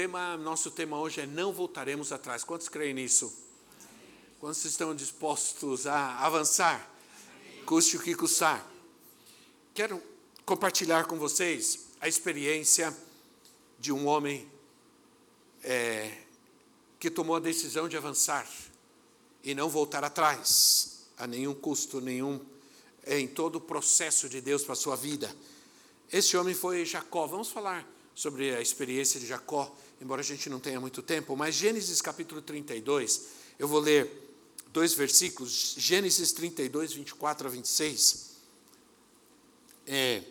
É, tema, nosso tema hoje é não voltaremos atrás. Quantos creem nisso? Quantos estão dispostos a avançar? Custe o que custar. Quero compartilhar com vocês a experiência de um homem é, que tomou a decisão de avançar e não voltar atrás a nenhum custo, nenhum em todo o processo de Deus para a sua vida. Esse homem foi Jacó. Vamos falar sobre a experiência de Jacó, embora a gente não tenha muito tempo, mas Gênesis capítulo 32, eu vou ler dois versículos, Gênesis 32, 24 a 26. É,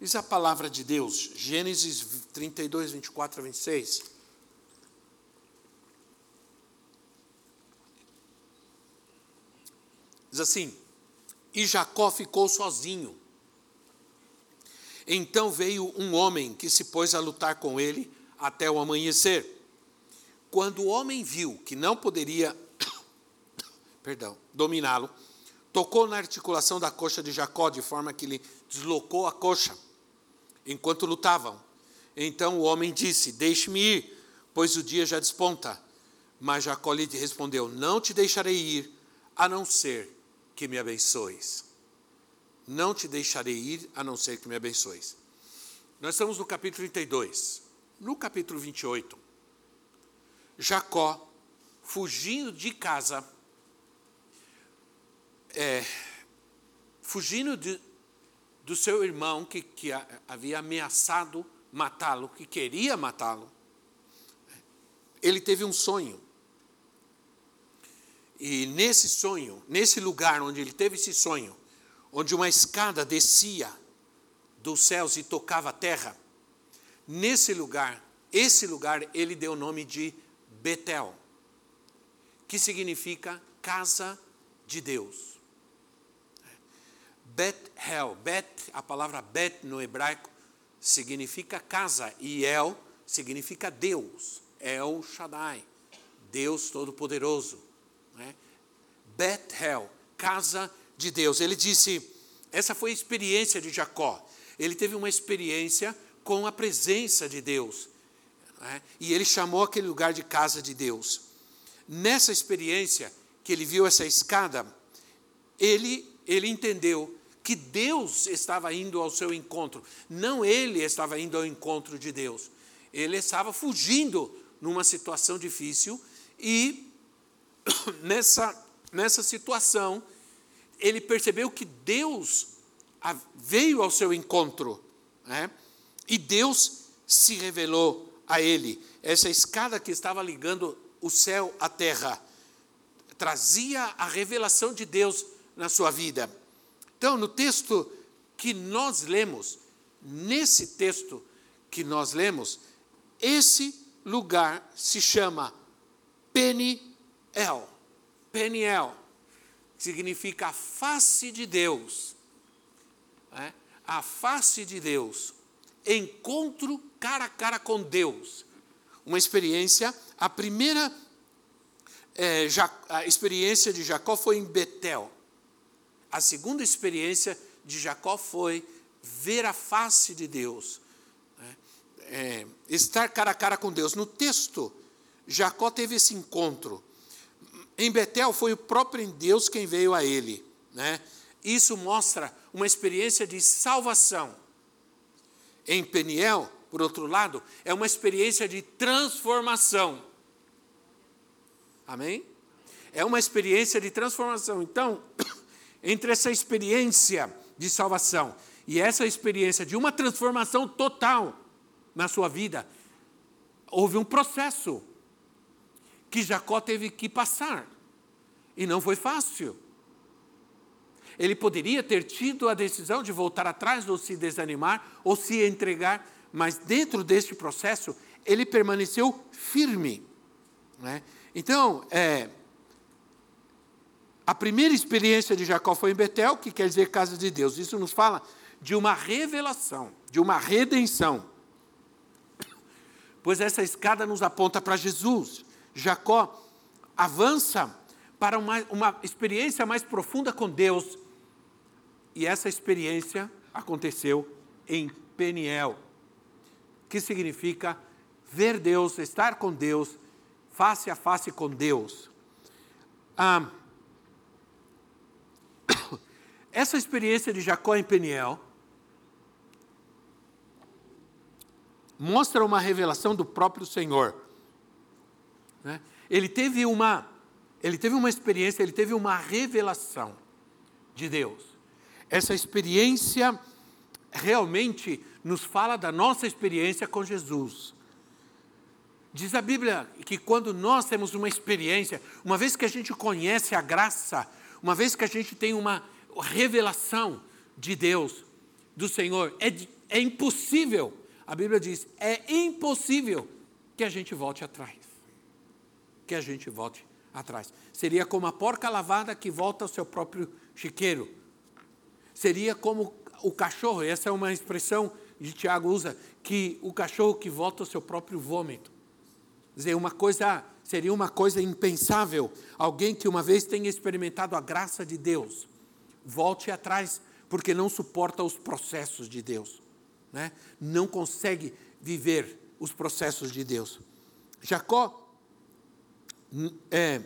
diz a palavra de Deus, Gênesis 32, 24 a 26. Diz assim: E Jacó ficou sozinho. Então veio um homem que se pôs a lutar com ele até o amanhecer. Quando o homem viu que não poderia, perdão, dominá-lo, tocou na articulação da coxa de Jacó de forma que lhe deslocou a coxa enquanto lutavam. Então o homem disse: Deixe-me ir, pois o dia já desponta. Mas Jacó lhe respondeu: Não te deixarei ir, a não ser que me abençoes. Não te deixarei ir, a não ser que me abençoes. Nós estamos no capítulo 32. No capítulo 28, Jacó, fugindo de casa, é, fugindo de, do seu irmão que, que havia ameaçado matá-lo, que queria matá-lo, ele teve um sonho. E nesse sonho, nesse lugar onde ele teve esse sonho, onde uma escada descia dos céus e tocava a terra, nesse lugar, esse lugar ele deu o nome de Betel, que significa casa de Deus. Bethel, Bet, a palavra Bet no hebraico significa casa e El significa Deus, El Shaddai, Deus Todo-Poderoso. Né? Bethel, casa de Deus. Ele disse: essa foi a experiência de Jacó. Ele teve uma experiência com a presença de Deus. Né? E ele chamou aquele lugar de casa de Deus. Nessa experiência, que ele viu essa escada, ele, ele entendeu que Deus estava indo ao seu encontro, não ele estava indo ao encontro de Deus. Ele estava fugindo numa situação difícil e nessa, nessa situação, ele percebeu que Deus veio ao seu encontro, né? e Deus se revelou a ele. Essa escada que estava ligando o céu à terra trazia a revelação de Deus na sua vida. Então, no texto que nós lemos, nesse texto que nós lemos, esse lugar se chama Peniel. Peniel significa a face de Deus. É? A face de Deus. Encontro cara a cara com Deus. Uma experiência, a primeira é, a experiência de Jacó foi em Betel. A segunda experiência de Jacó foi ver a face de Deus, né? é, estar cara a cara com Deus. No texto, Jacó teve esse encontro. Em Betel foi o próprio Deus quem veio a ele. Né? Isso mostra uma experiência de salvação. Em Peniel, por outro lado, é uma experiência de transformação. Amém? É uma experiência de transformação. Então, entre essa experiência de salvação e essa experiência de uma transformação total na sua vida, houve um processo que Jacó teve que passar. E não foi fácil. Ele poderia ter tido a decisão de voltar atrás ou se desanimar ou se entregar, mas dentro deste processo, ele permaneceu firme. Né? Então, é, a primeira experiência de Jacó foi em Betel, que quer dizer casa de Deus. Isso nos fala de uma revelação, de uma redenção. Pois essa escada nos aponta para Jesus. Jacó avança para uma, uma experiência mais profunda com Deus. E essa experiência aconteceu em Peniel, que significa ver Deus, estar com Deus, face a face com Deus. Ah, essa experiência de Jacó em Peniel mostra uma revelação do próprio Senhor. Né? Ele teve uma, ele teve uma experiência, ele teve uma revelação de Deus. Essa experiência realmente nos fala da nossa experiência com Jesus. Diz a Bíblia que quando nós temos uma experiência, uma vez que a gente conhece a graça, uma vez que a gente tem uma revelação de Deus, do Senhor, é, é impossível, a Bíblia diz, é impossível que a gente volte atrás. Que a gente volte atrás. Seria como a porca lavada que volta ao seu próprio chiqueiro. Seria como o cachorro, essa é uma expressão que Tiago usa, que o cachorro que volta ao seu próprio vômito. Quer dizer, uma coisa, seria uma coisa impensável. Alguém que uma vez tenha experimentado a graça de Deus, volte atrás, porque não suporta os processos de Deus. Né? Não consegue viver os processos de Deus. Jacó é,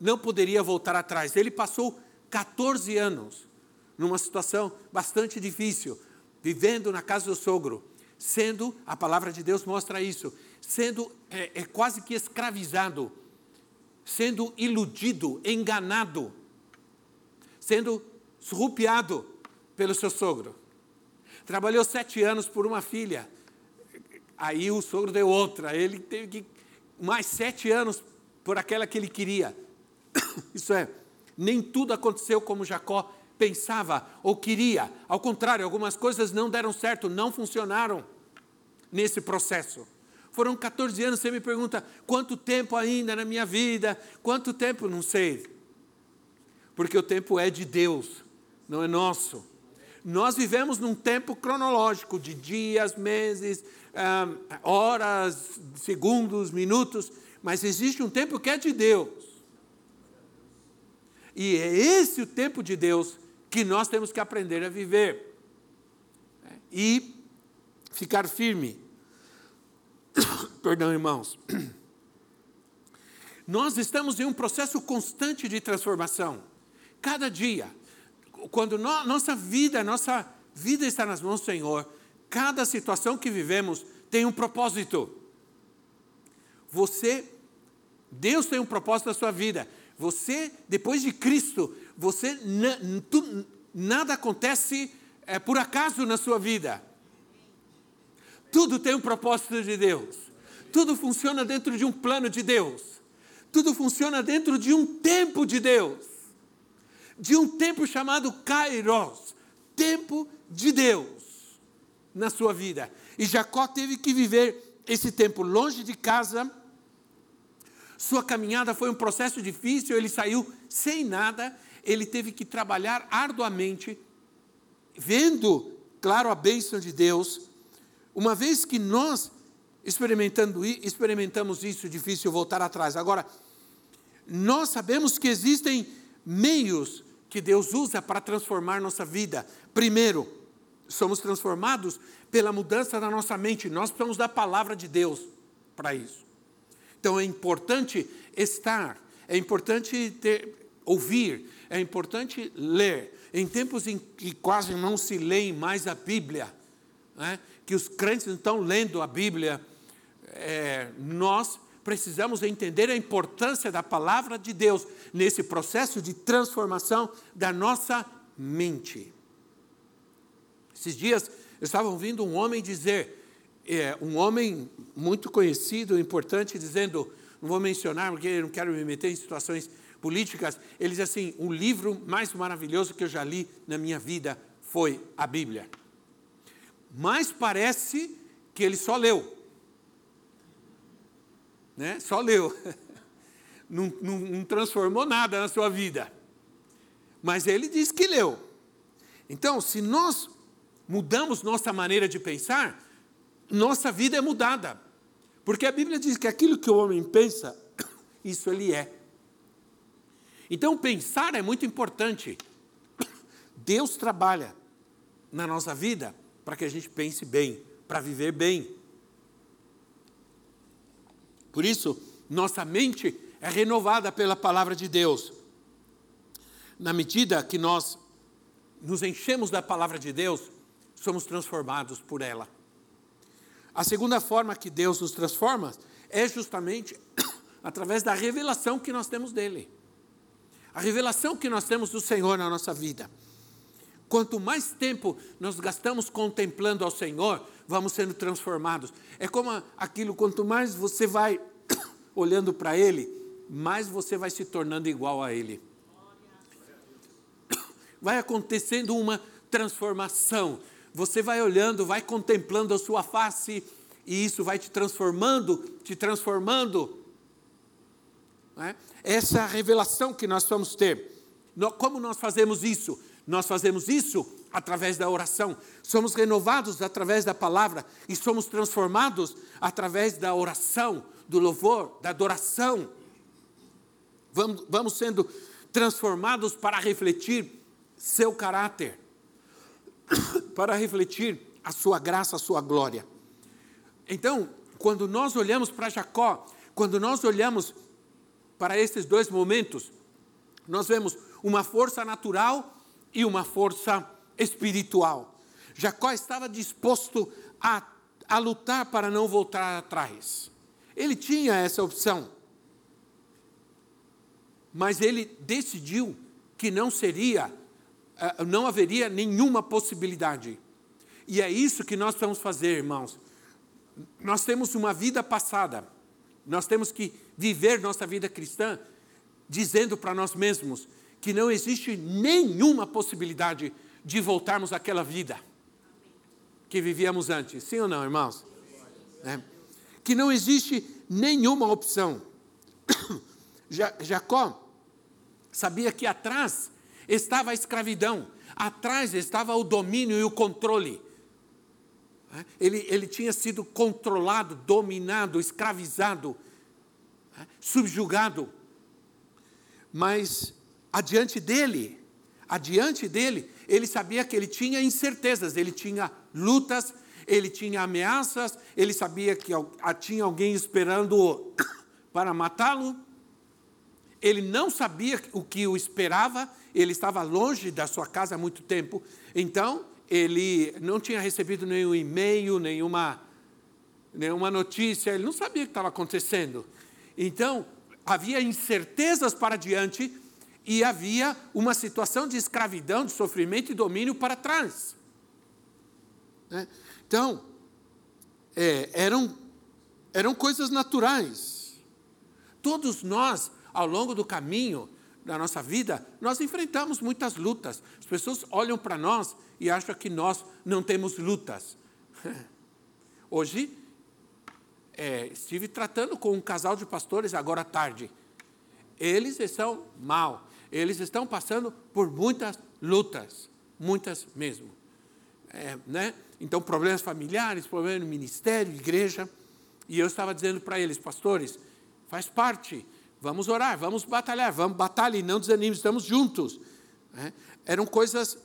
não poderia voltar atrás. Ele passou 14 anos numa situação bastante difícil, vivendo na casa do sogro, sendo, a palavra de Deus mostra isso, sendo é, é quase que escravizado, sendo iludido, enganado, sendo surrupiado pelo seu sogro. Trabalhou sete anos por uma filha, aí o sogro deu outra, ele teve que mais sete anos por aquela que ele queria. Isso é, nem tudo aconteceu como Jacó pensava ou queria. Ao contrário, algumas coisas não deram certo, não funcionaram nesse processo. Foram 14 anos, você me pergunta, quanto tempo ainda na minha vida? Quanto tempo? Não sei. Porque o tempo é de Deus, não é nosso. Nós vivemos num tempo cronológico de dias, meses, horas, segundos, minutos, mas existe um tempo que é de Deus. E é esse o tempo de Deus que nós temos que aprender a viver né? e ficar firme. Perdão, irmãos. Nós estamos em um processo constante de transformação. Cada dia, quando no, nossa vida, nossa vida está nas mãos do Senhor, cada situação que vivemos tem um propósito. Você, Deus tem um propósito na sua vida. Você, depois de Cristo, você tu, nada acontece é, por acaso na sua vida. Tudo tem um propósito de Deus. Tudo funciona dentro de um plano de Deus. Tudo funciona dentro de um tempo de Deus. De um tempo chamado Kairos, tempo de Deus na sua vida. E Jacó teve que viver esse tempo longe de casa sua caminhada foi um processo difícil, ele saiu sem nada, ele teve que trabalhar arduamente, vendo, claro, a bênção de Deus. Uma vez que nós experimentando, experimentamos isso, difícil voltar atrás. Agora, nós sabemos que existem meios que Deus usa para transformar nossa vida. Primeiro, somos transformados pela mudança da nossa mente. Nós precisamos da palavra de Deus para isso. Então é importante estar, é importante ter, ouvir, é importante ler. Em tempos em que quase não se leem mais a Bíblia, né, que os crentes estão lendo a Bíblia, é, nós precisamos entender a importância da palavra de Deus nesse processo de transformação da nossa mente. Esses dias eu estava ouvindo um homem dizer é, um homem muito conhecido, importante, dizendo, não vou mencionar porque não quero me meter em situações políticas, ele diz assim: o livro mais maravilhoso que eu já li na minha vida foi a Bíblia. Mas parece que ele só leu. Né? Só leu. Não, não, não transformou nada na sua vida. Mas ele diz que leu. Então, se nós mudamos nossa maneira de pensar, nossa vida é mudada. Porque a Bíblia diz que aquilo que o homem pensa, isso ele é. Então, pensar é muito importante. Deus trabalha na nossa vida para que a gente pense bem, para viver bem. Por isso, nossa mente é renovada pela palavra de Deus. Na medida que nós nos enchemos da palavra de Deus, somos transformados por ela. A segunda forma que Deus nos transforma é justamente através da revelação que nós temos dele. A revelação que nós temos do Senhor na nossa vida. Quanto mais tempo nós gastamos contemplando ao Senhor, vamos sendo transformados. É como aquilo, quanto mais você vai olhando para Ele, mais você vai se tornando igual a Ele. Vai acontecendo uma transformação. Você vai olhando, vai contemplando a sua face, e isso vai te transformando, te transformando. É? Essa é a revelação que nós vamos ter. Como nós fazemos isso? Nós fazemos isso através da oração. Somos renovados através da palavra e somos transformados através da oração, do louvor, da adoração. Vamos, vamos sendo transformados para refletir seu caráter, para refletir a sua graça, a sua glória. Então, quando nós olhamos para Jacó, quando nós olhamos para esses dois momentos, nós vemos uma força natural e uma força espiritual. Jacó estava disposto a, a lutar para não voltar atrás. Ele tinha essa opção. Mas ele decidiu que não seria, não haveria nenhuma possibilidade. E é isso que nós vamos fazer, irmãos. Nós temos uma vida passada. Nós temos que viver nossa vida cristã dizendo para nós mesmos que não existe nenhuma possibilidade de voltarmos àquela vida que vivíamos antes. Sim ou não, irmãos? É. Que não existe nenhuma opção. Jacó sabia que atrás estava a escravidão, atrás estava o domínio e o controle. É. Ele, ele tinha sido controlado, dominado, escravizado, é, subjugado. Mas adiante dele, adiante dele, ele sabia que ele tinha incertezas, ele tinha lutas, ele tinha ameaças, ele sabia que tinha alguém esperando para matá-lo. Ele não sabia o que o esperava, ele estava longe da sua casa há muito tempo, então ele não tinha recebido nenhum e-mail, nenhuma, nenhuma notícia, ele não sabia o que estava acontecendo. Então, havia incertezas para diante, e havia uma situação de escravidão, de sofrimento e domínio para trás. Né? Então, é, eram, eram coisas naturais. Todos nós, ao longo do caminho da nossa vida, nós enfrentamos muitas lutas. As pessoas olham para nós e acham que nós não temos lutas. Hoje, é, estive tratando com um casal de pastores agora à tarde. Eles estão mal eles estão passando por muitas lutas, muitas mesmo. É, né? Então, problemas familiares, problemas no ministério, igreja. E eu estava dizendo para eles, pastores, faz parte, vamos orar, vamos batalhar, vamos batalhar e não desanime, estamos juntos. É, eram coisas,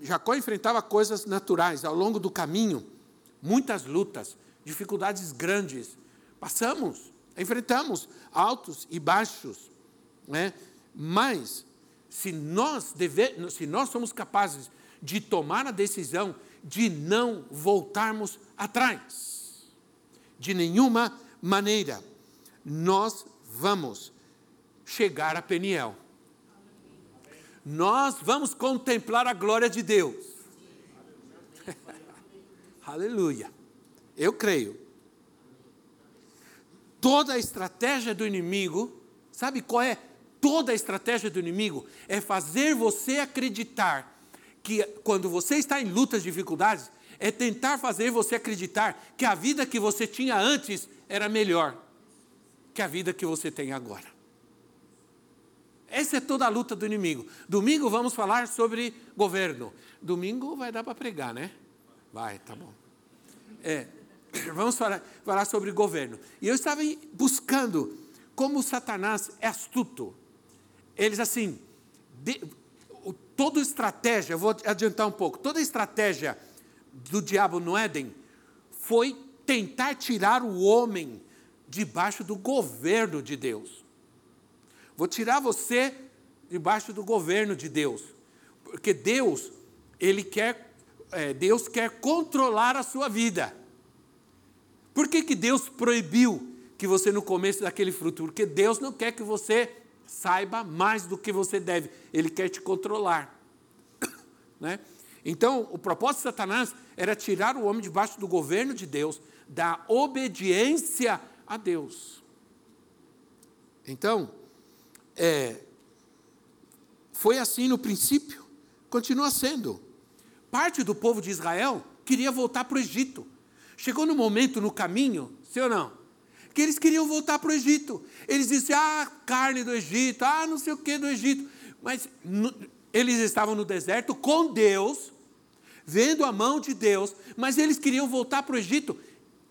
Jacó enfrentava coisas naturais ao longo do caminho, muitas lutas, dificuldades grandes. Passamos, enfrentamos altos e baixos. Né? Mas, se nós, deve, se nós somos capazes de tomar a decisão de não voltarmos atrás, de nenhuma maneira, nós vamos chegar a Peniel. Nós vamos contemplar a glória de Deus. Aleluia. Eu creio. Toda a estratégia do inimigo, sabe qual é? Toda a estratégia do inimigo é fazer você acreditar que quando você está em lutas, dificuldades, é tentar fazer você acreditar que a vida que você tinha antes era melhor que a vida que você tem agora. Essa é toda a luta do inimigo. Domingo vamos falar sobre governo. Domingo vai dar para pregar, né? Vai, tá bom. É, vamos falar, falar sobre governo. E eu estava buscando como Satanás é astuto. Eles assim, de, toda estratégia, vou adiantar um pouco, toda estratégia do diabo no Éden foi tentar tirar o homem debaixo do governo de Deus. Vou tirar você debaixo do governo de Deus, porque Deus, ele quer, é, Deus quer controlar a sua vida. Por que, que Deus proibiu que você no começo daquele fruto? Porque Deus não quer que você saiba mais do que você deve, Ele quer te controlar. Né? Então, o propósito de Satanás era tirar o homem debaixo do governo de Deus, da obediência a Deus. Então, é, foi assim no princípio, continua sendo. Parte do povo de Israel queria voltar para o Egito. Chegou no momento no caminho, sim ou não? Que eles queriam voltar para o Egito. Eles diziam, ah, carne do Egito, ah, não sei o que do Egito. Mas no, eles estavam no deserto com Deus, vendo a mão de Deus, mas eles queriam voltar para o Egito.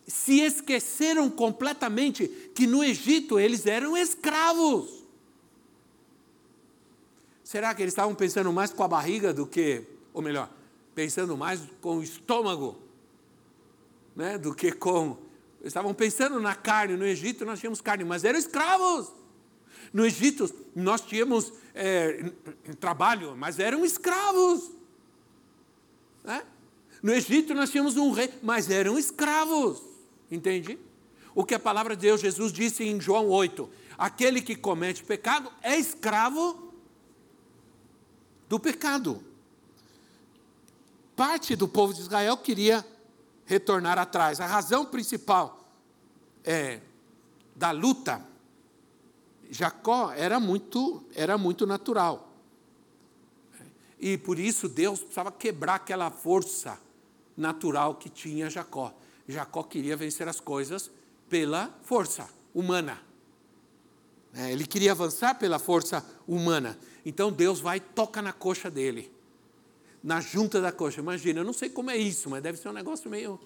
Se esqueceram completamente que no Egito eles eram escravos. Será que eles estavam pensando mais com a barriga do que, ou melhor, pensando mais com o estômago, né, do que com. Estavam pensando na carne. No Egito nós tínhamos carne, mas eram escravos. No Egito nós tínhamos é, trabalho, mas eram escravos. Né? No Egito nós tínhamos um rei, mas eram escravos. Entende? O que a palavra de Deus, Jesus disse em João 8: aquele que comete pecado é escravo do pecado. Parte do povo de Israel queria retornar atrás. A razão principal é, da luta, Jacó era muito, era muito natural. E por isso Deus precisava quebrar aquela força natural que tinha Jacó. Jacó queria vencer as coisas pela força humana. É, ele queria avançar pela força humana. Então Deus vai e toca na coxa dele, na junta da coxa. Imagina, eu não sei como é isso, mas deve ser um negócio meio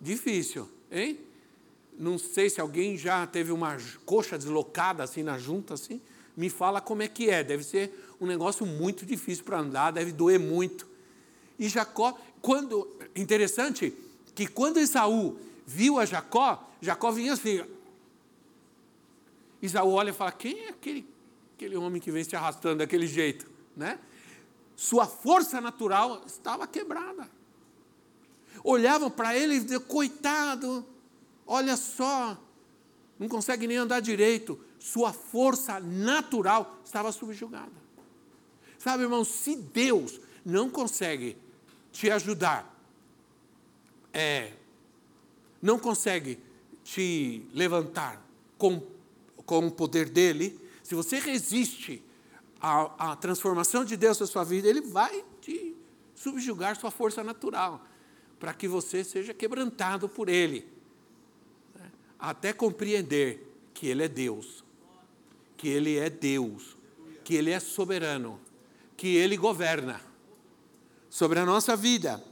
difícil, hein? Não sei se alguém já teve uma coxa deslocada assim na junta assim. Me fala como é que é. Deve ser um negócio muito difícil para andar, deve doer muito. E Jacó, quando interessante que quando Esaú viu a Jacó, Jacó vinha assim. Esaú olha e fala: quem é aquele aquele homem que vem se arrastando daquele jeito, né? Sua força natural estava quebrada. Olhavam para ele e diziam, coitado, olha só, não consegue nem andar direito. Sua força natural estava subjugada. Sabe, irmão, se Deus não consegue te ajudar, é, não consegue te levantar com, com o poder dele, se você resiste à, à transformação de Deus na sua vida, Ele vai te subjugar sua força natural, para que você seja quebrantado por Ele, né? até compreender que Ele é Deus, que Ele é Deus, que Ele é soberano, que Ele governa sobre a nossa vida.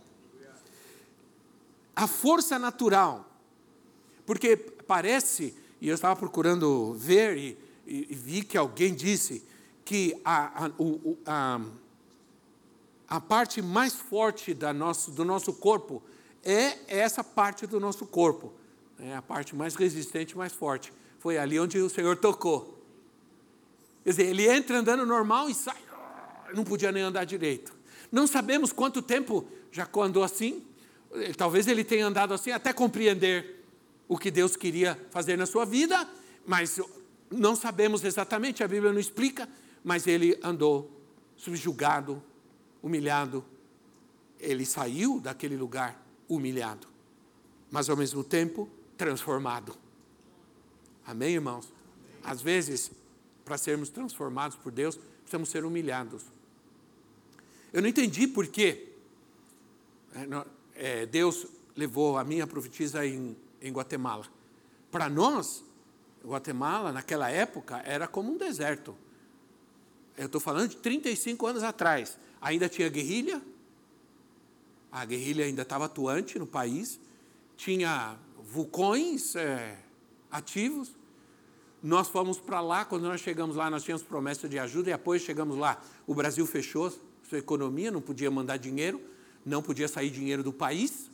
A força natural, porque parece, e eu estava procurando ver, e e, vi que alguém disse que a, a, o, a, a parte mais forte da nosso, do nosso corpo é essa parte do nosso corpo. É a parte mais resistente, mais forte. Foi ali onde o Senhor tocou. Quer dizer, ele entra andando normal e sai. Não podia nem andar direito. Não sabemos quanto tempo Jacó andou assim. Talvez ele tenha andado assim até compreender o que Deus queria fazer na sua vida, mas não sabemos exatamente, a Bíblia não explica, mas ele andou subjugado, humilhado. Ele saiu daquele lugar humilhado, mas ao mesmo tempo transformado. Amém, irmãos? Às vezes, para sermos transformados por Deus, precisamos ser humilhados. Eu não entendi por quê. É, Deus levou a minha profetisa em, em Guatemala. Para nós, Guatemala, naquela época, era como um deserto. Eu estou falando de 35 anos atrás. Ainda tinha guerrilha, a guerrilha ainda estava atuante no país, tinha vulcões é, ativos. Nós fomos para lá, quando nós chegamos lá, nós tínhamos promessa de ajuda, e depois chegamos lá, o Brasil fechou sua economia, não podia mandar dinheiro, não podia sair dinheiro do país,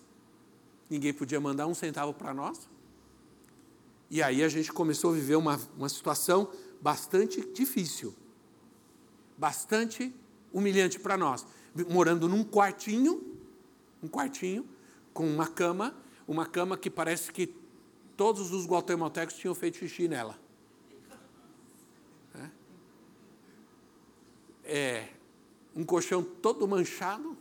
ninguém podia mandar um centavo para nós. E aí a gente começou a viver uma, uma situação bastante difícil, bastante humilhante para nós. Morando num quartinho, um quartinho, com uma cama, uma cama que parece que todos os guatemaltecos tinham feito xixi nela. É, é um colchão todo manchado,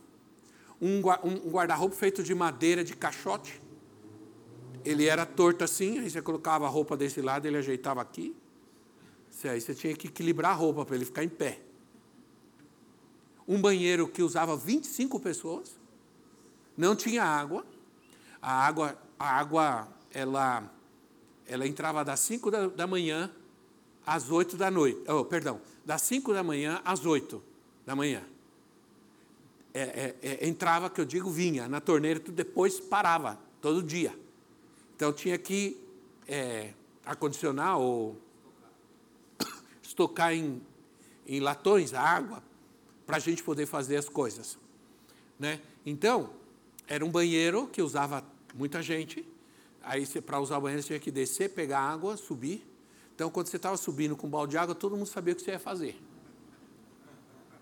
um, guarda-roupa feito de madeira de caixote. Ele era torto assim, aí você colocava a roupa desse lado, ele ajeitava aqui. Aí você tinha que equilibrar a roupa para ele ficar em pé. Um banheiro que usava 25 pessoas. Não tinha água. A água, a água ela, ela entrava das 5 da, da manhã às 8 da noite. Oh, perdão, das 5 da manhã às 8 da manhã. É, é, é, entrava, que eu digo, vinha na torneira, tudo depois parava, todo dia. Então tinha que é, acondicionar ou estocar em, em latões a água para a gente poder fazer as coisas. Né? Então, era um banheiro que usava muita gente. Aí, para usar o banheiro, você tinha que descer, pegar água, subir. Então, quando você estava subindo com um balde de água, todo mundo sabia o que você ia fazer.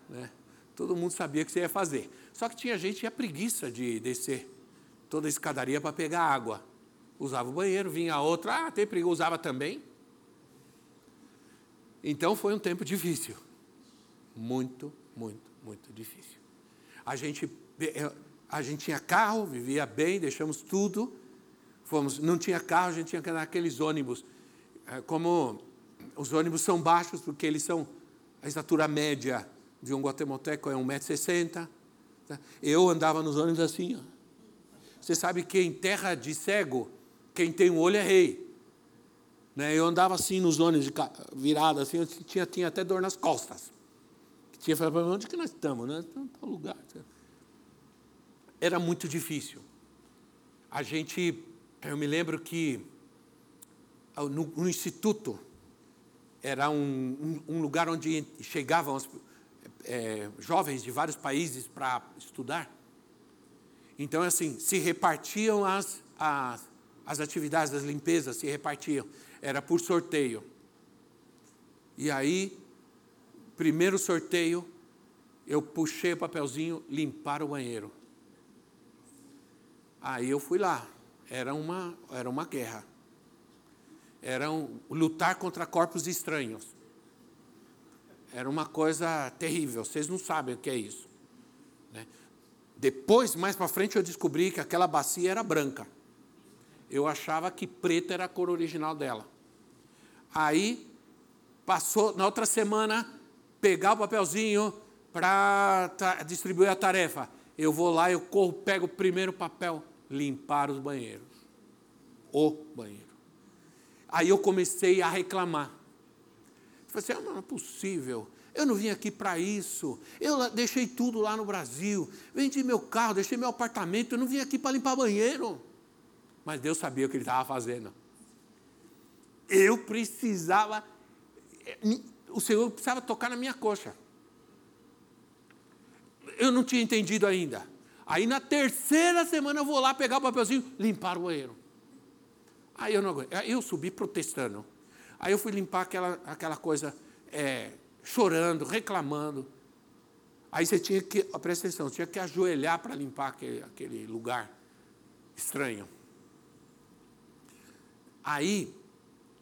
Né? Todo mundo sabia o que você ia fazer. Só que tinha gente que tinha preguiça de descer toda a escadaria para pegar água. Usava o banheiro, vinha outra, ah, tem preguiça, usava também. Então foi um tempo difícil. Muito, muito, muito difícil. A gente, a gente tinha carro, vivia bem, deixamos tudo. Fomos, não tinha carro, a gente tinha que andar naqueles ônibus. É, como os ônibus são baixos, porque eles são a estatura média de um guatemalteco é 1,60m. Tá? Eu andava nos ônibus assim. Você sabe que em terra de cego, quem tem um olho é rei. Né? Eu andava assim nos ônibus, virado assim, eu tinha, tinha até dor nas costas. Tinha falado, onde que nós estamos? Né? Em tal lugar. Era muito difícil. A gente, eu me lembro que no, no instituto, era um, um, um, lugar onde chegavam as, é, jovens de vários países para estudar. Então, assim, se repartiam as, as, as atividades das limpezas, se repartiam. Era por sorteio. E aí, primeiro sorteio, eu puxei o papelzinho, limpar o banheiro. Aí eu fui lá. Era uma, era uma guerra. Era um, lutar contra corpos estranhos. Era uma coisa terrível, vocês não sabem o que é isso. Né? Depois, mais para frente, eu descobri que aquela bacia era branca. Eu achava que preta era a cor original dela. Aí, passou, na outra semana, pegar o papelzinho para distribuir a tarefa. Eu vou lá, eu corro, pego o primeiro papel, limpar os banheiros. O banheiro. Aí eu comecei a reclamar. Falei assim, ah, não é possível. Eu não vim aqui para isso. Eu deixei tudo lá no Brasil. Vendi meu carro, deixei meu apartamento. Eu não vim aqui para limpar banheiro. Mas Deus sabia o que ele estava fazendo. Eu precisava. Eh, o Senhor precisava tocar na minha coxa. Eu não tinha entendido ainda. Aí na terceira semana eu vou lá pegar o papelzinho, limpar o banheiro. Aí eu não aguento. Aí eu subi protestando. Aí eu fui limpar aquela, aquela coisa, é, chorando, reclamando. Aí você tinha que, presta atenção, tinha que ajoelhar para limpar aquele, aquele lugar estranho. Aí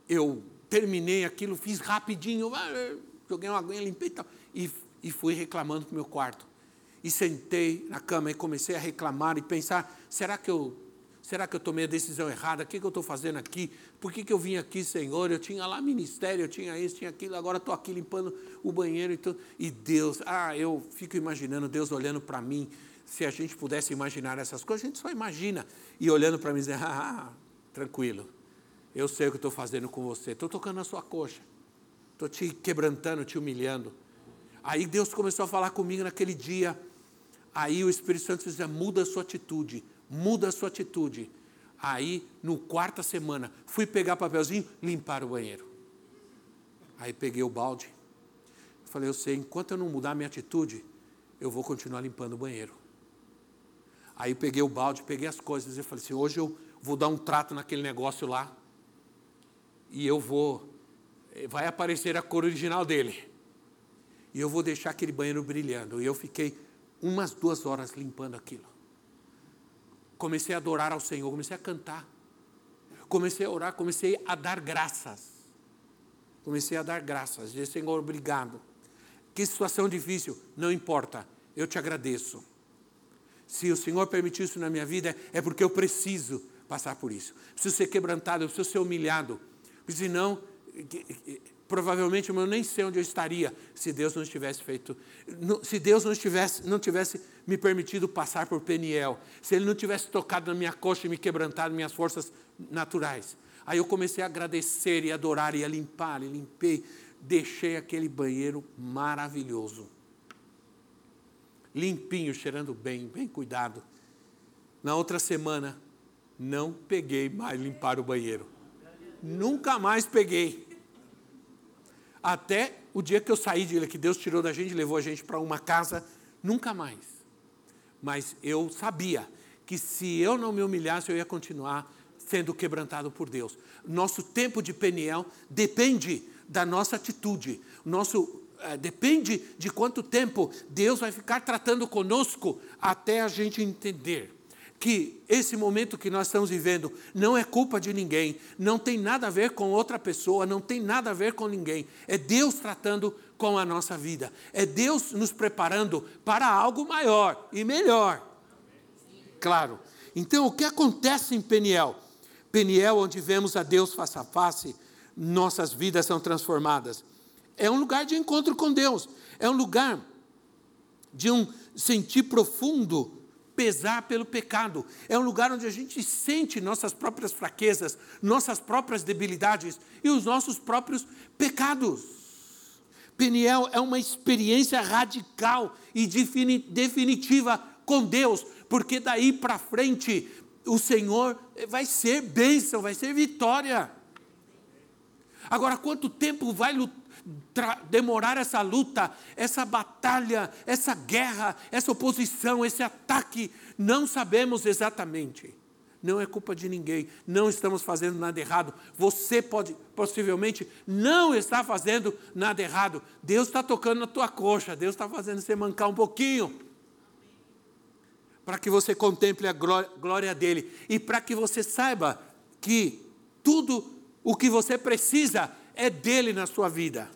eu terminei aquilo, fiz rapidinho, ah, joguei uma aguinha, limpei e tal, e fui reclamando para o meu quarto. E sentei na cama e comecei a reclamar e pensar: será que eu Será que eu tomei a decisão errada? O que, que eu estou fazendo aqui? Por que, que eu vim aqui, Senhor? Eu tinha lá ministério, eu tinha isso, tinha aquilo, agora estou aqui limpando o banheiro e. E Deus, ah, eu fico imaginando Deus olhando para mim, se a gente pudesse imaginar essas coisas, a gente só imagina. E olhando para mim, dizendo, ah, tranquilo, eu sei o que estou fazendo com você, estou tocando na sua coxa, estou te quebrantando, te humilhando. Aí Deus começou a falar comigo naquele dia. Aí o Espírito Santo disse: muda a sua atitude, muda a sua atitude. Aí, no quarta semana, fui pegar papelzinho, limpar o banheiro. Aí peguei o balde. Falei, eu sei, enquanto eu não mudar a minha atitude, eu vou continuar limpando o banheiro. Aí peguei o balde, peguei as coisas e falei assim: hoje eu vou dar um trato naquele negócio lá. E eu vou. Vai aparecer a cor original dele. E eu vou deixar aquele banheiro brilhando. E eu fiquei umas duas horas limpando aquilo. Comecei a adorar ao Senhor, comecei a cantar. Comecei a orar, comecei a dar graças. Comecei a dar graças. Disse, Senhor, obrigado. Que situação difícil, não importa. Eu te agradeço. Se o Senhor permitiu isso na minha vida, é porque eu preciso passar por isso. Preciso ser quebrantado, preciso ser humilhado. Senão, provavelmente eu nem sei onde eu estaria se Deus não tivesse feito, se Deus não tivesse, não tivesse me permitido passar por Peniel, se Ele não tivesse tocado na minha coxa e me quebrantado minhas forças naturais. Aí eu comecei a agradecer e adorar e a limpar, e limpei, deixei aquele banheiro maravilhoso, limpinho, cheirando bem, bem cuidado. Na outra semana, não peguei mais limpar o banheiro. Nunca mais peguei. Até o dia que eu saí de que Deus tirou da gente, levou a gente para uma casa, nunca mais. Mas eu sabia que se eu não me humilhasse, eu ia continuar sendo quebrantado por Deus. Nosso tempo de Peniel depende da nossa atitude. Nosso é, depende de quanto tempo Deus vai ficar tratando conosco até a gente entender que esse momento que nós estamos vivendo não é culpa de ninguém, não tem nada a ver com outra pessoa, não tem nada a ver com ninguém. É Deus tratando com a nossa vida. É Deus nos preparando para algo maior e melhor. Claro. Então, o que acontece em Peniel? Peniel, onde vemos a Deus face a face, nossas vidas são transformadas. É um lugar de encontro com Deus. É um lugar de um sentir profundo pesar pelo pecado. É um lugar onde a gente sente nossas próprias fraquezas, nossas próprias debilidades e os nossos próprios pecados. Peniel é uma experiência radical e definitiva com Deus, porque daí para frente o Senhor vai ser bênção, vai ser vitória. Agora, quanto tempo vai demorar essa luta, essa batalha, essa guerra, essa oposição, esse ataque, não sabemos exatamente. Não é culpa de ninguém, não estamos fazendo nada errado. Você pode, possivelmente, não está fazendo nada errado. Deus está tocando na tua coxa, Deus está fazendo você mancar um pouquinho. Para que você contemple a glória, dele e para que você saiba que tudo o que você precisa é dele na sua vida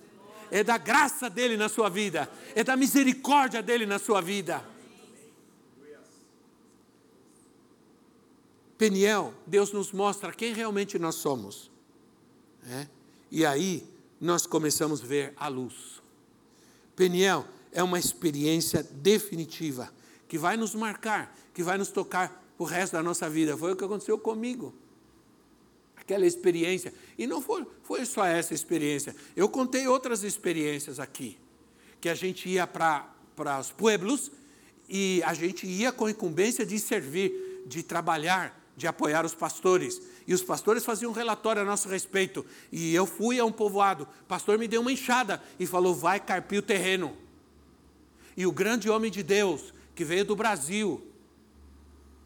é da graça dele na sua vida, é da misericórdia dele na sua vida. Peniel, Deus nos mostra quem realmente nós somos. É? E aí nós começamos a ver a luz. Peniel é uma experiência definitiva que vai nos marcar, que vai nos tocar o resto da nossa vida. Foi o que aconteceu comigo aquela experiência. E não foi, foi só essa experiência. Eu contei outras experiências aqui, que a gente ia para os pueblos e a gente ia com incumbência de servir, de trabalhar, de apoiar os pastores. E os pastores faziam um relatório a nosso respeito. E eu fui a um povoado. O pastor me deu uma enxada e falou: vai carpir o terreno. E o grande homem de Deus, que veio do Brasil,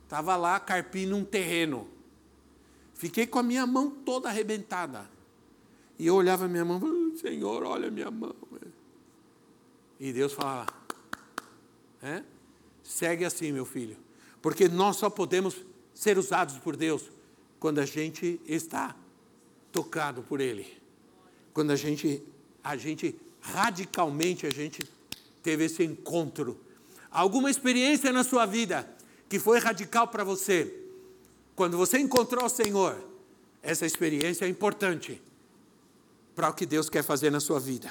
estava lá carpindo um terreno. Fiquei com a minha mão toda arrebentada. E eu olhava a minha mão, Senhor, olha a minha mão. E Deus falava, é? segue assim, meu filho. Porque nós só podemos ser usados por Deus quando a gente está tocado por Ele. Quando a gente, a gente radicalmente, a gente teve esse encontro. Alguma experiência na sua vida que foi radical para você, quando você encontrou o Senhor, essa experiência é importante para o que Deus quer fazer na sua vida.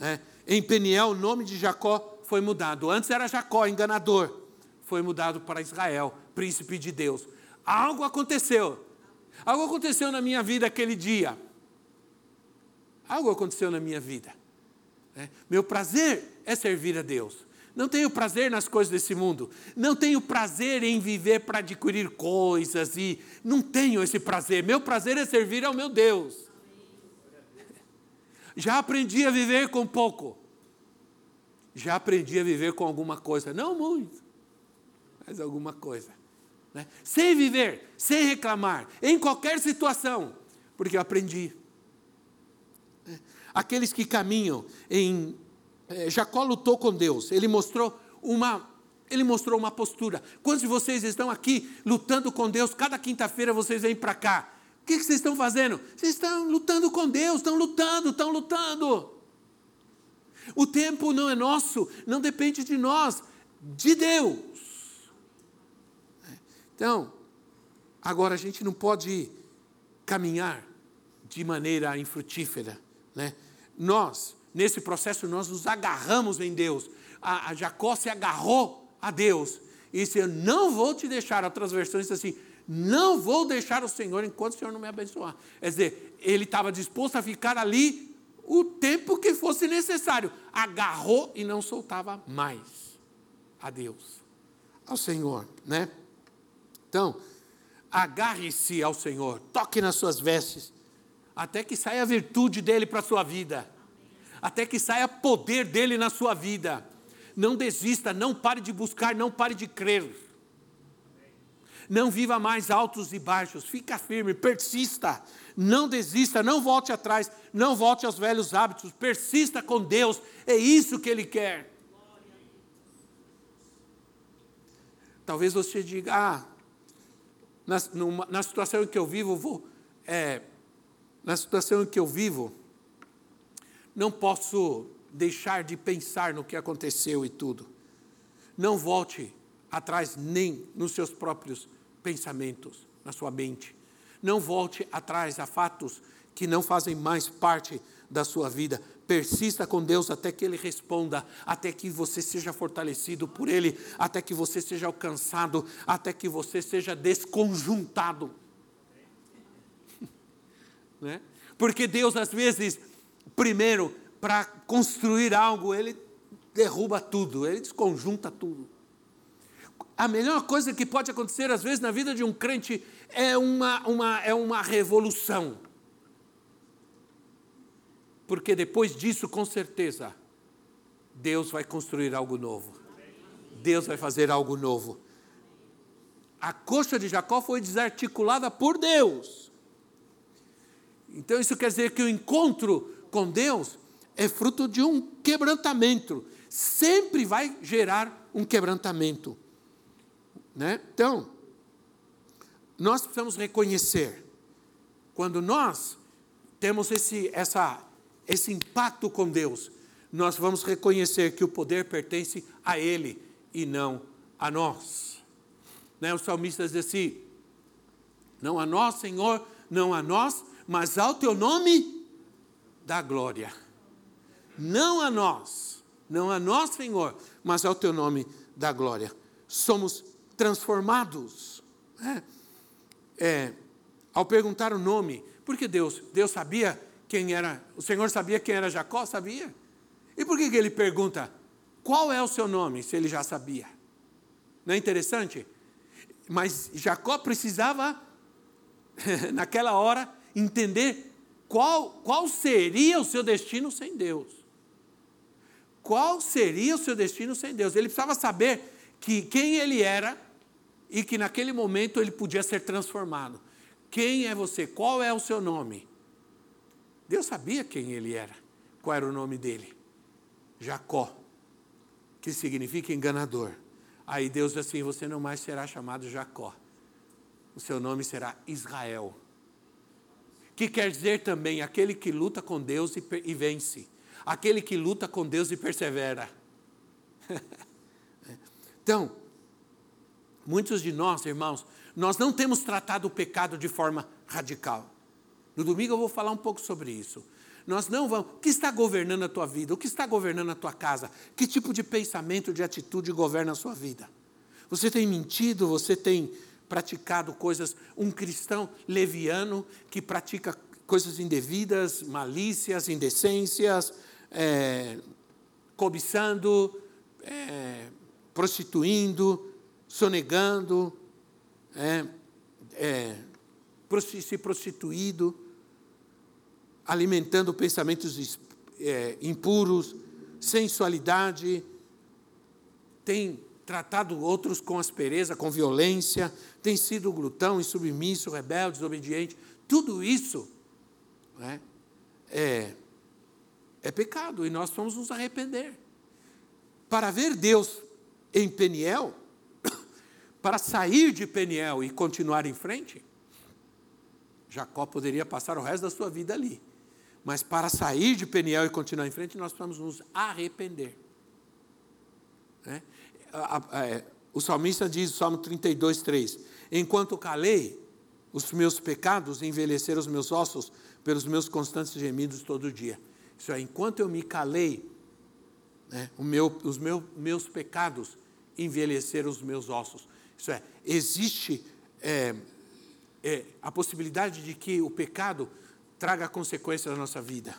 É. Em Peniel, o nome de Jacó foi mudado. Antes era Jacó, enganador. foi mudado para Israel, príncipe de Deus. Algo aconteceu. Algo aconteceu na minha vida aquele dia. Algo aconteceu na minha vida. É, meu prazer é servir a Deus. Não tenho prazer nas coisas desse mundo. Não tenho prazer em viver para adquirir coisas e não tenho esse prazer. Meu prazer é servir ao meu Deus. Já aprendi a viver com pouco. Já aprendi a viver com alguma coisa. Não muito, mas alguma coisa. Né? Sem viver, sem reclamar, em qualquer situação, porque eu aprendi. Aqueles que caminham em é, Jacó lutou com Deus, ele mostrou uma ele mostrou uma postura. Quantos de vocês estão aqui lutando com Deus? Cada quinta-feira vocês vêm para cá. O que, que vocês estão fazendo? Vocês estão lutando com Deus, estão lutando, estão lutando. O tempo não é nosso, não depende de nós, de Deus. Então, agora a gente não pode caminhar de maneira infrutífera. Né? Nós nesse processo nós nos agarramos em Deus. A, a Jacó se agarrou a Deus e disse: Eu não vou te deixar. Outras versões assim: Não vou deixar o Senhor enquanto o Senhor não me abençoar. Quer dizer, ele estava disposto a ficar ali o tempo que fosse necessário. Agarrou e não soltava mais a Deus, ao Senhor, né? Então, agarre-se ao Senhor, toque nas suas vestes, até que saia a virtude dele para a sua vida até que saia poder dele na sua vida. Não desista, não pare de buscar, não pare de crer. Não viva mais altos e baixos, fica firme, persista, não desista, não volte atrás, não volte aos velhos hábitos, persista com Deus, é isso que Ele quer. Talvez você diga, ah, na, numa, na situação em que eu vivo, vou, é, na situação em que eu vivo, não posso deixar de pensar no que aconteceu e tudo. Não volte atrás nem nos seus próprios pensamentos, na sua mente. Não volte atrás a fatos que não fazem mais parte da sua vida. Persista com Deus até que Ele responda, até que você seja fortalecido por Ele, até que você seja alcançado, até que você seja desconjuntado. né? Porque Deus, às vezes, primeiro, para construir algo, ele derruba tudo, ele desconjunta tudo. A melhor coisa que pode acontecer, às vezes, na vida de um crente é uma, uma, é uma revolução. Porque depois disso, com certeza, Deus vai construir algo novo. Deus vai fazer algo novo. A coxa de Jacó foi desarticulada por Deus. Então, isso quer dizer que o encontro com Deus é fruto de um quebrantamento. Sempre vai gerar um quebrantamento. Né? Então, nós precisamos reconhecer, quando nós temos esse, essa, esse impacto com Deus, nós vamos reconhecer que o poder pertence a Ele e não a nós. Né? O salmista diz assim: Não a nós, Senhor, não a nós, mas ao teu nome da glória. Não a nós, não a nós, Senhor, mas ao teu nome da glória. Somos transformados. É, é, ao perguntar o nome, porque Deus, Deus sabia quem era, o Senhor sabia quem era Jacó, sabia? E por que, que ele pergunta, qual é o seu nome, se ele já sabia? Não é interessante? Mas Jacó precisava, naquela hora, entender qual, qual seria o seu destino sem Deus? Qual seria o seu destino sem Deus? Ele precisava saber que quem ele era e que naquele momento ele podia ser transformado. Quem é você? Qual é o seu nome? Deus sabia quem ele era. Qual era o nome dele? Jacó, que significa enganador. Aí Deus diz assim: você não mais será chamado Jacó, o seu nome será Israel que quer dizer também aquele que luta com Deus e, e vence, aquele que luta com Deus e persevera. então, muitos de nós, irmãos, nós não temos tratado o pecado de forma radical. No domingo eu vou falar um pouco sobre isso. Nós não vamos. O que está governando a tua vida? O que está governando a tua casa? Que tipo de pensamento, de atitude governa a sua vida? Você tem mentido, você tem praticado coisas, um cristão leviano que pratica coisas indevidas, malícias, indecências, é, cobiçando, é, prostituindo, sonegando, é, é, se prostituído, alimentando pensamentos é, impuros, sensualidade, tem tratado outros com aspereza, com violência, tem sido glutão, insubmisso, rebelde, desobediente. Tudo isso né, é, é pecado e nós vamos nos arrepender. Para ver Deus em Peniel, para sair de Peniel e continuar em frente, Jacó poderia passar o resto da sua vida ali. Mas para sair de Peniel e continuar em frente, nós precisamos nos arrepender. Né? É, o salmista diz, Salmo 32, 3: Enquanto calei, os meus pecados envelheceram os meus ossos pelos meus constantes gemidos todo dia. Isso é, enquanto eu me calei, né, meu, os meu, meus pecados envelheceram os meus ossos. Isso é, existe é, é, a possibilidade de que o pecado traga consequências na nossa vida.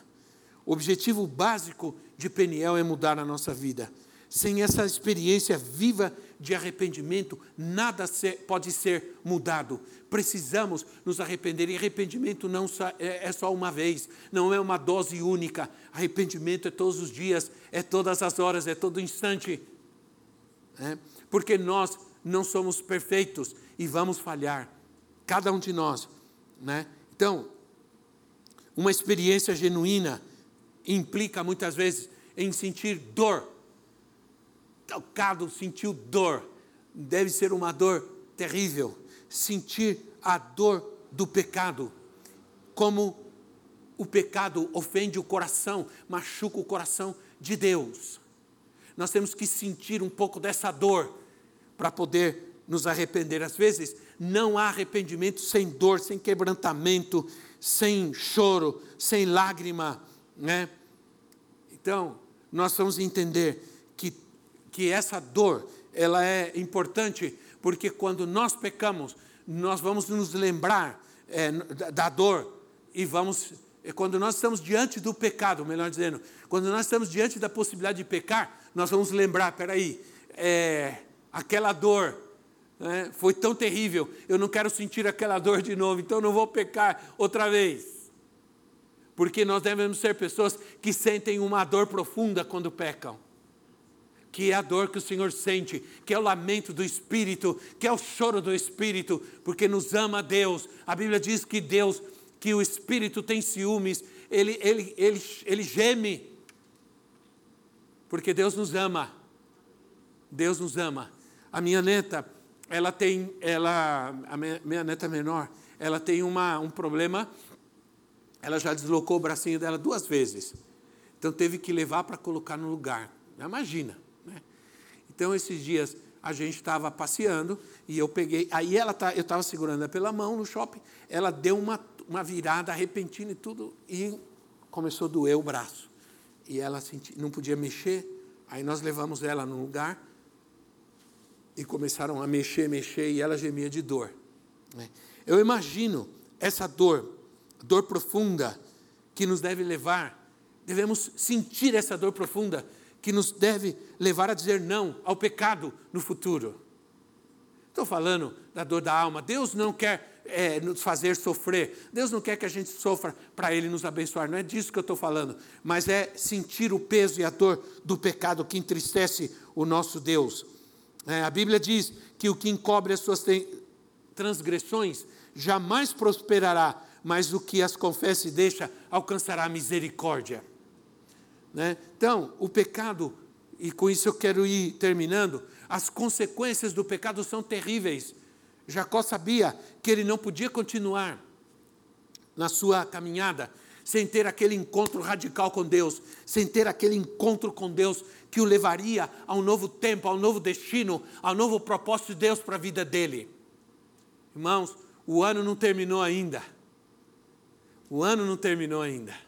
O objetivo básico de Peniel é mudar a nossa vida. Sem essa experiência viva de arrependimento, nada pode ser mudado. Precisamos nos arrepender. E arrependimento não é, é só uma vez, não é uma dose única. Arrependimento é todos os dias, é todas as horas, é todo instante. É? Porque nós não somos perfeitos e vamos falhar, cada um de nós. Né? Então, uma experiência genuína implica muitas vezes em sentir dor tocado, sentiu dor. Deve ser uma dor terrível. Sentir a dor do pecado. Como o pecado ofende o coração, machuca o coração de Deus. Nós temos que sentir um pouco dessa dor para poder nos arrepender. Às vezes, não há arrependimento sem dor, sem quebrantamento, sem choro, sem lágrima, né? Então, nós vamos entender que essa dor ela é importante porque quando nós pecamos nós vamos nos lembrar é, da dor e vamos é, quando nós estamos diante do pecado, melhor dizendo, quando nós estamos diante da possibilidade de pecar, nós vamos lembrar, peraí, é, aquela dor né, foi tão terrível, eu não quero sentir aquela dor de novo, então não vou pecar outra vez. Porque nós devemos ser pessoas que sentem uma dor profunda quando pecam que é a dor que o Senhor sente, que é o lamento do Espírito, que é o choro do Espírito, porque nos ama Deus. A Bíblia diz que Deus, que o Espírito tem ciúmes, ele, ele, ele, ele geme, porque Deus nos ama. Deus nos ama. A minha neta, ela tem, ela, a minha, minha neta menor, ela tem uma, um problema, ela já deslocou o bracinho dela duas vezes. Então teve que levar para colocar no lugar. Imagina. Então, esses dias a gente estava passeando e eu peguei. Aí ela tá, eu estava segurando ela pela mão no shopping, ela deu uma, uma virada repentina e tudo, e começou a doer o braço. E ela senti, não podia mexer. Aí nós levamos ela num lugar e começaram a mexer, mexer, e ela gemia de dor. Né? Eu imagino essa dor, dor profunda, que nos deve levar, devemos sentir essa dor profunda que nos deve levar a dizer não ao pecado no futuro. Estou falando da dor da alma. Deus não quer é, nos fazer sofrer. Deus não quer que a gente sofra para Ele nos abençoar. Não é disso que eu estou falando. Mas é sentir o peso e a dor do pecado que entristece o nosso Deus. É, a Bíblia diz que o que encobre as suas transgressões jamais prosperará, mas o que as confessa e deixa alcançará misericórdia. Né? Então, o pecado, e com isso eu quero ir terminando, as consequências do pecado são terríveis. Jacó sabia que ele não podia continuar na sua caminhada sem ter aquele encontro radical com Deus, sem ter aquele encontro com Deus que o levaria a um novo tempo, a um novo destino, ao novo propósito de Deus para a vida dele. Irmãos, o ano não terminou ainda. O ano não terminou ainda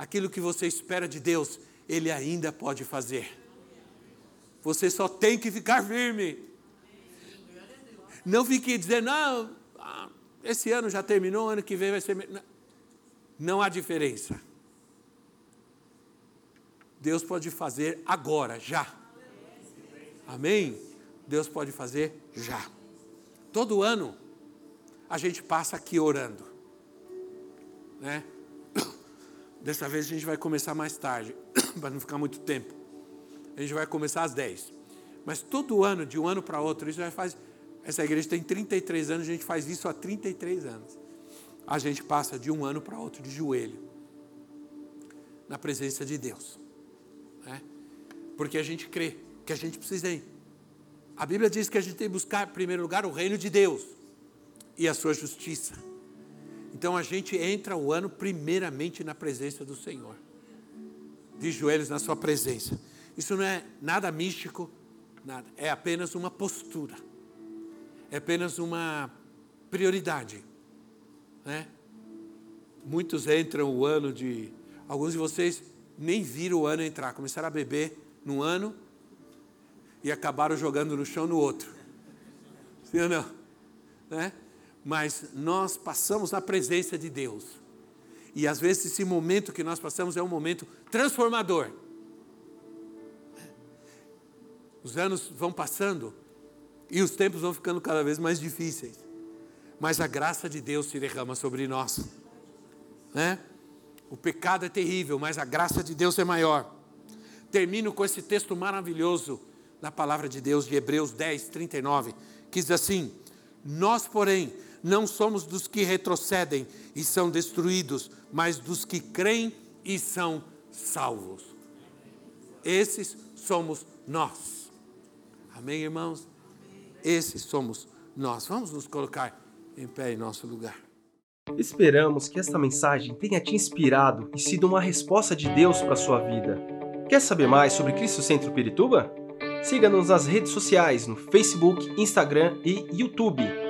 aquilo que você espera de Deus, Ele ainda pode fazer. Você só tem que ficar firme. Não fique dizendo, não, ah, esse ano já terminou, ano que vem vai ser. Não há diferença. Deus pode fazer agora, já. Amém? Deus pode fazer já. Todo ano a gente passa aqui orando, né? Dessa vez a gente vai começar mais tarde, para não ficar muito tempo. A gente vai começar às 10. Mas todo ano, de um ano para outro, isso já faz. Essa igreja tem 33 anos, a gente faz isso há 33 anos. A gente passa de um ano para outro de joelho, na presença de Deus. Né? Porque a gente crê que a gente precisa ir. A Bíblia diz que a gente tem que buscar, em primeiro lugar, o reino de Deus e a sua justiça. Então a gente entra o ano primeiramente na presença do Senhor, de joelhos na sua presença. Isso não é nada místico, nada. É apenas uma postura, é apenas uma prioridade. Né? Muitos entram o ano de. Alguns de vocês nem viram o ano entrar, começaram a beber num ano e acabaram jogando no chão no outro. Sim ou não? Né? Mas nós passamos na presença de Deus. E às vezes esse momento que nós passamos é um momento transformador. Os anos vão passando e os tempos vão ficando cada vez mais difíceis. Mas a graça de Deus se derrama sobre nós. Né? O pecado é terrível, mas a graça de Deus é maior. Termino com esse texto maravilhoso da palavra de Deus de Hebreus 10, 39, que diz assim: Nós, porém, não somos dos que retrocedem e são destruídos, mas dos que creem e são salvos. Esses somos nós. Amém, irmãos? Esses somos nós. Vamos nos colocar em pé em nosso lugar. Esperamos que esta mensagem tenha te inspirado e sido uma resposta de Deus para a sua vida. Quer saber mais sobre Cristo Centro Pirituba? Siga-nos nas redes sociais no Facebook, Instagram e YouTube